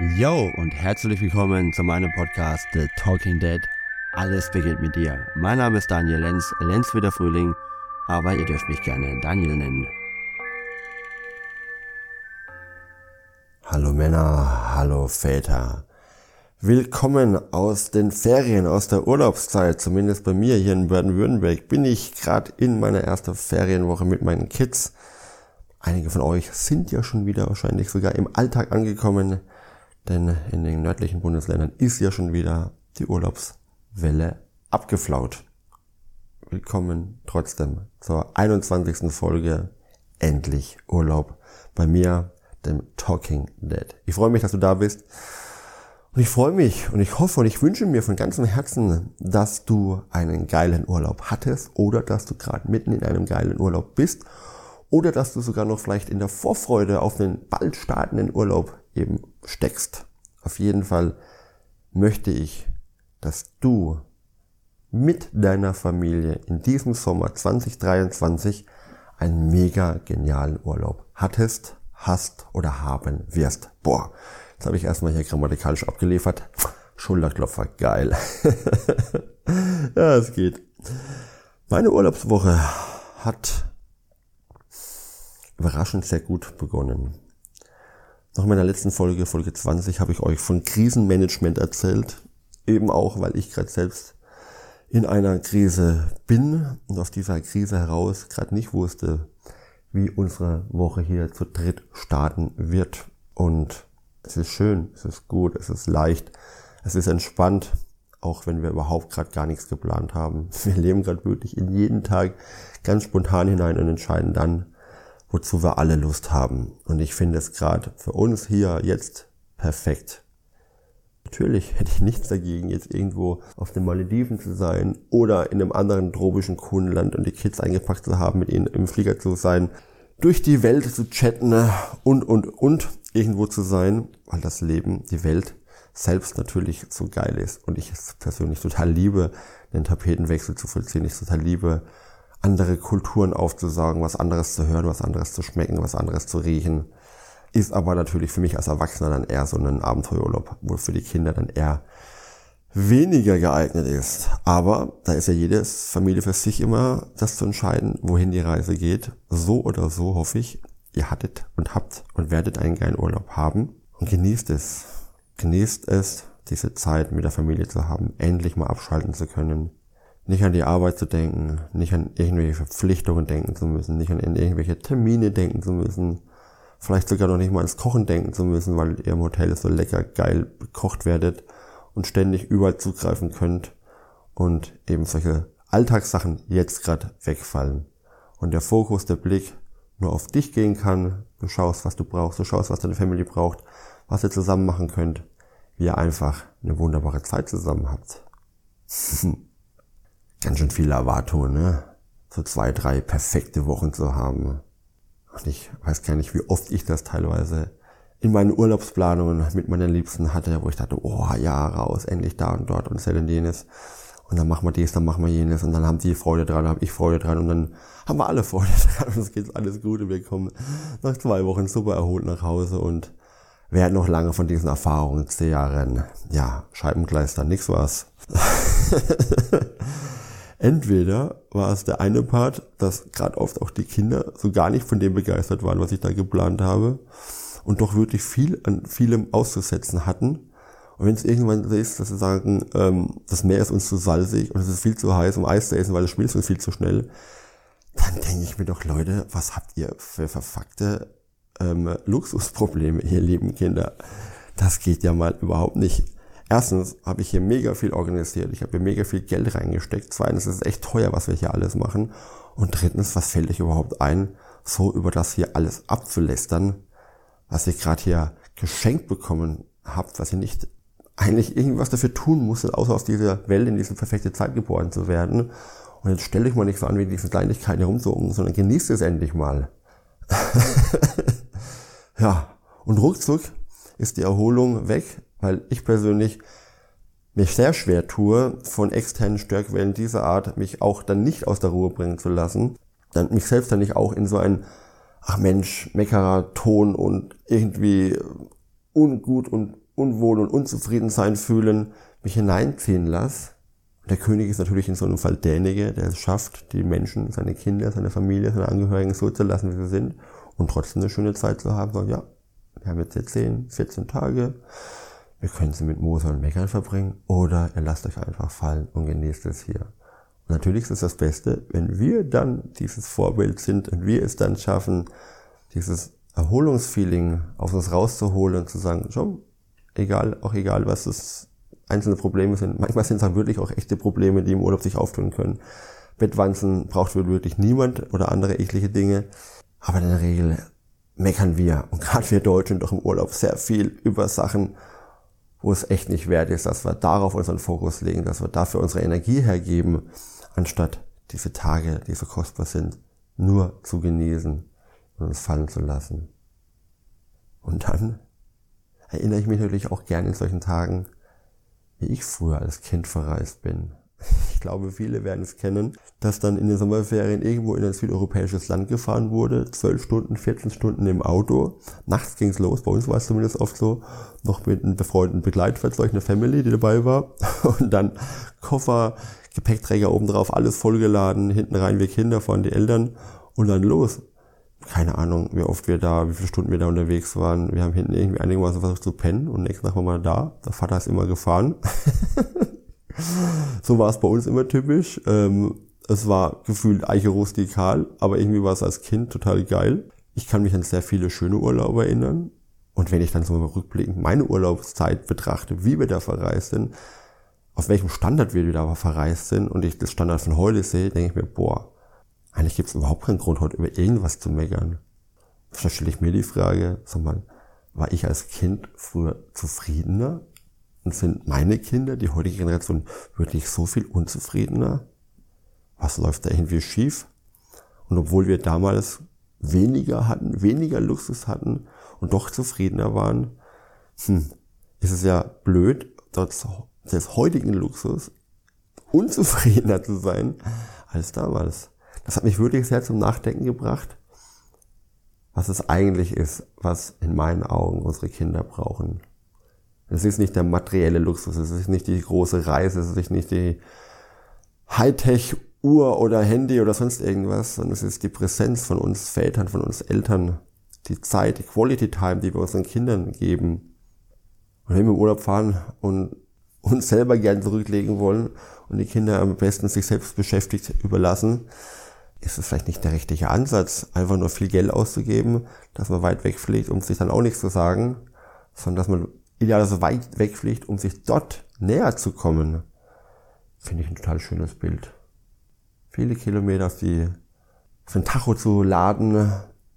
Yo und herzlich willkommen zu meinem Podcast The Talking Dead. Alles beginnt mit dir. Mein Name ist Daniel Lenz, Lenz wie der Frühling, aber ihr dürft mich gerne Daniel nennen. Hallo Männer, hallo Väter. Willkommen aus den Ferien, aus der Urlaubszeit, zumindest bei mir hier in Baden-Württemberg, bin ich gerade in meiner ersten Ferienwoche mit meinen Kids. Einige von euch sind ja schon wieder wahrscheinlich sogar im Alltag angekommen. Denn in den nördlichen Bundesländern ist ja schon wieder die Urlaubswelle abgeflaut. Willkommen trotzdem zur 21. Folge Endlich Urlaub bei mir, dem Talking Dead. Ich freue mich, dass du da bist. Und ich freue mich und ich hoffe und ich wünsche mir von ganzem Herzen, dass du einen geilen Urlaub hattest oder dass du gerade mitten in einem geilen Urlaub bist oder dass du sogar noch vielleicht in der Vorfreude auf den bald startenden Urlaub eben steckst. Auf jeden Fall möchte ich, dass du mit deiner Familie in diesem Sommer 2023 einen mega genialen Urlaub hattest, hast oder haben wirst. Boah, jetzt habe ich erstmal hier grammatikalisch abgeliefert. Schulterklopfer, geil. ja, es geht. Meine Urlaubswoche hat überraschend sehr gut begonnen. Nach meiner letzten Folge, Folge 20, habe ich euch von Krisenmanagement erzählt. Eben auch, weil ich gerade selbst in einer Krise bin und aus dieser Krise heraus gerade nicht wusste, wie unsere Woche hier zu dritt starten wird. Und es ist schön, es ist gut, es ist leicht, es ist entspannt, auch wenn wir überhaupt gerade gar nichts geplant haben. Wir leben gerade wirklich in jeden Tag ganz spontan hinein und entscheiden dann, wozu wir alle Lust haben. Und ich finde es gerade für uns hier jetzt perfekt. Natürlich hätte ich nichts dagegen, jetzt irgendwo auf den Malediven zu sein oder in einem anderen tropischen Kundenland und die Kids eingepackt zu haben, mit ihnen im Flieger zu sein, durch die Welt zu chatten und, und, und irgendwo zu sein, weil das Leben, die Welt selbst natürlich so geil ist und ich es persönlich total liebe, den Tapetenwechsel zu vollziehen. Ich total liebe, andere Kulturen aufzusagen, was anderes zu hören, was anderes zu schmecken, was anderes zu riechen. Ist aber natürlich für mich als Erwachsener dann eher so ein Abenteuerurlaub, wo für die Kinder dann eher weniger geeignet ist. Aber da ist ja jede Familie für sich immer das zu entscheiden, wohin die Reise geht. So oder so hoffe ich, ihr hattet und habt und werdet einen geilen Urlaub haben und genießt es. Genießt es, diese Zeit mit der Familie zu haben, endlich mal abschalten zu können, nicht an die Arbeit zu denken, nicht an irgendwelche Verpflichtungen denken zu müssen, nicht an irgendwelche Termine denken zu müssen, vielleicht sogar noch nicht mal ans Kochen denken zu müssen, weil ihr im Hotel so lecker geil bekocht werdet und ständig überall zugreifen könnt und eben solche Alltagssachen jetzt gerade wegfallen. Und der Fokus, der Blick nur auf dich gehen kann, du schaust, was du brauchst, du schaust, was deine Family braucht, was ihr zusammen machen könnt, wie ihr einfach eine wunderbare Zeit zusammen habt. ganz schön viele Erwartungen, ne? So zwei, drei perfekte Wochen zu haben. Und ich weiß gar nicht, wie oft ich das teilweise in meinen Urlaubsplanungen mit meinen Liebsten hatte, wo ich dachte, oh ja, raus, endlich da und dort und sel und jenes. Und dann machen wir dies, dann machen wir jenes und dann haben die Freude dran, dann habe ich Freude dran und dann haben wir alle Freude dran und es geht alles gut und wir kommen nach zwei Wochen super erholt nach Hause und werden noch lange von diesen Erfahrungen zehren. Ja, Scheibengleister, nix was. Entweder war es der eine Part, dass gerade oft auch die Kinder so gar nicht von dem begeistert waren, was ich da geplant habe und doch wirklich viel an vielem auszusetzen hatten. Und wenn es irgendwann ist, dass sie sagen, ähm, das Meer ist uns zu salzig und es ist viel zu heiß, um Eis zu essen, weil es schmilzt uns viel zu schnell, dann denke ich mir doch, Leute, was habt ihr für verfuckte ähm, Luxusprobleme, ihr lieben Kinder? Das geht ja mal überhaupt nicht. Erstens habe ich hier mega viel organisiert, ich habe hier mega viel Geld reingesteckt. Zweitens ist es echt teuer, was wir hier alles machen. Und drittens, was fällt euch überhaupt ein, so über das hier alles abzulästern, was ihr gerade hier geschenkt bekommen habt, was ihr nicht eigentlich irgendwas dafür tun musstet, außer aus dieser Welt in diese perfekte Zeit geboren zu werden. Und jetzt stellt euch mal nicht so an, wie diesen Kleinigkeiten herumzucken, sondern genießt es endlich mal. ja, und ruckzuck ist die Erholung weg weil ich persönlich mich sehr schwer tue, von externen Störquellen dieser Art mich auch dann nicht aus der Ruhe bringen zu lassen, dann mich selbst dann nicht auch in so ein, ach Mensch, Meckerer Ton und irgendwie ungut und Unwohl und Unzufriedensein fühlen, mich hineinziehen lasse. Der König ist natürlich in so einem Fall derjenige, der es schafft, die Menschen, seine Kinder, seine Familie, seine Angehörigen so zu lassen, wie sie sind und trotzdem eine schöne Zeit zu haben. Sagen, ja, wir haben jetzt 10, 14 Tage, wir können sie mit Mose und Meckern verbringen oder ihr lasst euch einfach fallen und genießt es hier. Und natürlich ist es das Beste, wenn wir dann dieses Vorbild sind und wir es dann schaffen, dieses Erholungsfeeling aus uns rauszuholen und zu sagen, schon, egal, auch egal, was das einzelne Probleme sind. Manchmal sind es auch wirklich auch echte Probleme, die im Urlaub sich auftun können. Bettwanzen braucht wirklich niemand oder andere eklige Dinge. Aber in der Regel meckern wir und gerade wir Deutschen doch im Urlaub sehr viel über Sachen, wo es echt nicht wert ist, dass wir darauf unseren Fokus legen, dass wir dafür unsere Energie hergeben, anstatt diese Tage, die so kostbar sind, nur zu genießen und uns fallen zu lassen. Und dann erinnere ich mich natürlich auch gerne in solchen Tagen, wie ich früher als Kind verreist bin. Ich glaube, viele werden es kennen, dass dann in den Sommerferien irgendwo in ein südeuropäisches Land gefahren wurde, 12 Stunden, 14 Stunden im Auto. Nachts ging's los, bei uns war es zumindest oft so, noch mit einem befreundeten Begleitfahrzeug, einer Family, die dabei war. Und dann Koffer, Gepäckträger oben drauf, alles vollgeladen, hinten rein wir Kinder, vorne die Eltern und dann los keine Ahnung, wie oft wir da, wie viele Stunden wir da unterwegs waren. Wir haben hinten irgendwie einigermaßen versucht zu pennen und nächsten Tag waren wir da. Der Vater ist immer gefahren. so war es bei uns immer typisch. Ähm, es war gefühlt eiche rustikal, aber irgendwie war es als Kind total geil. Ich kann mich an sehr viele schöne Urlaube erinnern. Und wenn ich dann so rückblickend meine Urlaubszeit betrachte, wie wir da verreist sind, auf welchem Standard wir da verreist sind und ich das Standard von heute sehe, denke ich mir, boah, eigentlich gibt es überhaupt keinen Grund, heute über irgendwas zu meckern. Da stelle ich mir die Frage, sag mal, war ich als Kind früher zufriedener? Und sind meine Kinder, die heutige Generation, wirklich so viel unzufriedener? Was läuft da irgendwie schief? Und obwohl wir damals weniger hatten, weniger Luxus hatten und doch zufriedener waren, hm, ist es ja blöd, trotz des heutigen Luxus unzufriedener zu sein als damals. Das hat mich wirklich sehr zum Nachdenken gebracht, was es eigentlich ist, was in meinen Augen unsere Kinder brauchen. Es ist nicht der materielle Luxus, es ist nicht die große Reise, es ist nicht die Hightech-Uhr oder Handy oder sonst irgendwas, sondern es ist die Präsenz von uns Vätern, von uns Eltern, die Zeit, die Quality Time, die wir unseren Kindern geben. Und wenn wir im Urlaub fahren und uns selber gern zurücklegen wollen und die Kinder am besten sich selbst beschäftigt überlassen, ist es vielleicht nicht der richtige Ansatz, einfach nur viel Geld auszugeben, dass man weit wegfliegt, um sich dann auch nichts zu sagen, sondern dass man idealerweise weit wegfliegt, um sich dort näher zu kommen. Finde ich ein total schönes Bild. Viele Kilometer auf, die, auf den Tacho zu laden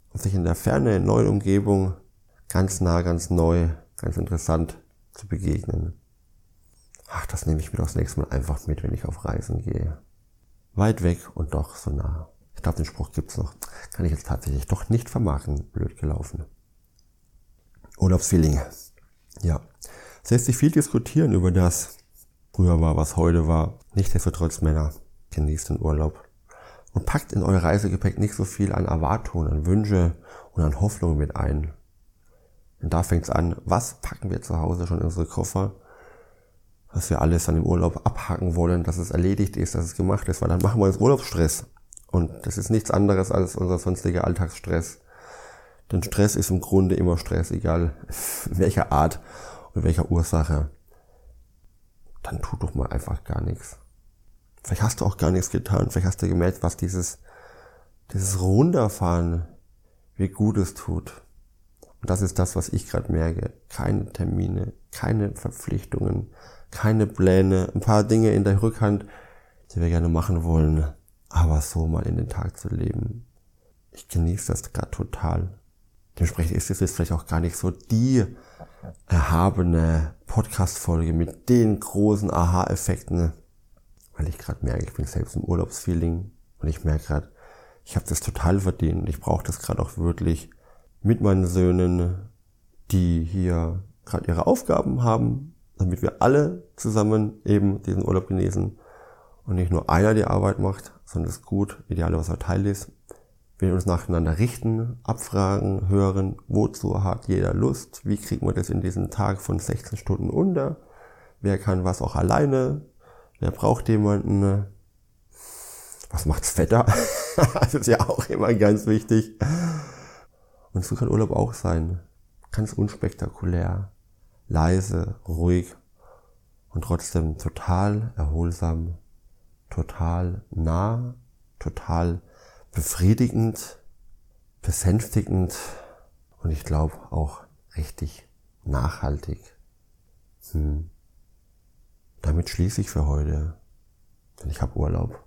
und sich in der Ferne, in neuen Umgebung, ganz nah, ganz neu, ganz interessant zu begegnen. Ach, das nehme ich mir das nächste Mal einfach mit, wenn ich auf Reisen gehe. Weit weg und doch so nah. Ich glaube, den Spruch gibt's noch. Kann ich jetzt tatsächlich doch nicht vermarkten. Blöd gelaufen. Urlaubsfeeling. Ja. Es lässt sich viel diskutieren über das früher war, was heute war. Nichtsdestotrotz, Männer, genießt den Urlaub. Und packt in euer Reisegepäck nicht so viel an Erwartungen, an Wünsche und an Hoffnungen mit ein. Und da fängt's an, was packen wir zu Hause schon in unsere Koffer, was wir alles an dem Urlaub abhaken wollen, dass es erledigt ist, dass es gemacht ist, weil dann machen wir uns Urlaubsstress. Und das ist nichts anderes als unser sonstiger Alltagsstress. Denn Stress ist im Grunde immer Stress, egal welcher Art und welcher Ursache. Dann tu doch mal einfach gar nichts. Vielleicht hast du auch gar nichts getan. Vielleicht hast du gemerkt, was dieses, dieses Runterfahren, wie gut es tut. Und das ist das, was ich gerade merke. Keine Termine, keine Verpflichtungen, keine Pläne, ein paar Dinge in der Rückhand, die wir gerne machen wollen aber so mal in den Tag zu leben, ich genieße das gerade total. Dementsprechend ist es jetzt vielleicht auch gar nicht so die erhabene Podcast-Folge mit den großen Aha-Effekten, weil ich gerade merke, ich bin selbst im Urlaubsfeeling und ich merke gerade, ich habe das total verdient. Ich brauche das gerade auch wirklich mit meinen Söhnen, die hier gerade ihre Aufgaben haben, damit wir alle zusammen eben diesen Urlaub genießen und nicht nur einer die Arbeit macht, sondern es gut, idealerweise verteilt ist. Wir uns nacheinander richten, abfragen, hören, wozu hat jeder Lust, wie kriegt man das in diesen Tag von 16 Stunden unter, wer kann was auch alleine, wer braucht jemanden, was macht's Wetter, das ist ja auch immer ganz wichtig. Und so kann Urlaub auch sein, ganz unspektakulär, leise, ruhig und trotzdem total erholsam, total nah, total befriedigend, besänftigend und ich glaube auch richtig nachhaltig. Hm. Damit schließe ich für heute, denn ich habe Urlaub.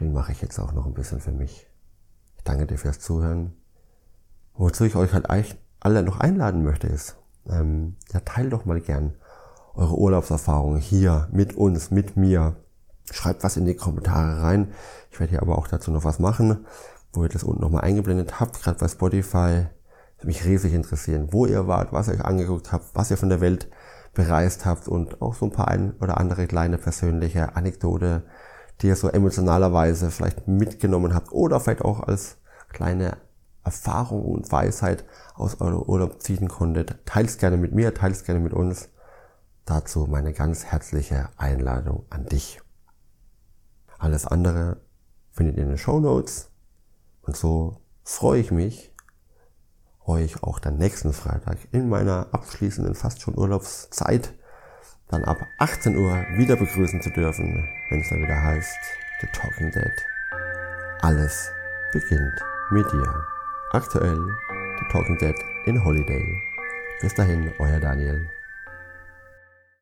Den mache ich jetzt auch noch ein bisschen für mich. Ich danke dir fürs Zuhören. Wozu ich euch halt eigentlich alle noch einladen möchte ist, ähm, ja, teilt doch mal gern eure Urlaubserfahrungen hier mit uns, mit mir. Schreibt was in die Kommentare rein. Ich werde hier aber auch dazu noch was machen, wo ihr das unten nochmal eingeblendet habt, gerade bei Spotify. Das mich riesig interessieren, wo ihr wart, was ihr euch angeguckt habt, was ihr von der Welt bereist habt und auch so ein paar ein oder andere kleine persönliche Anekdote, die ihr so emotionalerweise vielleicht mitgenommen habt oder vielleicht auch als kleine Erfahrung und Weisheit aus eurem Urlaub ziehen konntet. Teilt gerne mit mir, teilt gerne mit uns. Dazu meine ganz herzliche Einladung an dich. Alles andere findet ihr in den Show Notes. Und so freue ich mich, euch auch dann nächsten Freitag in meiner abschließenden fast schon Urlaubszeit dann ab 18 Uhr wieder begrüßen zu dürfen, wenn es dann wieder heißt The Talking Dead. Alles beginnt mit dir. Aktuell The Talking Dead in Holiday. Bis dahin, euer Daniel.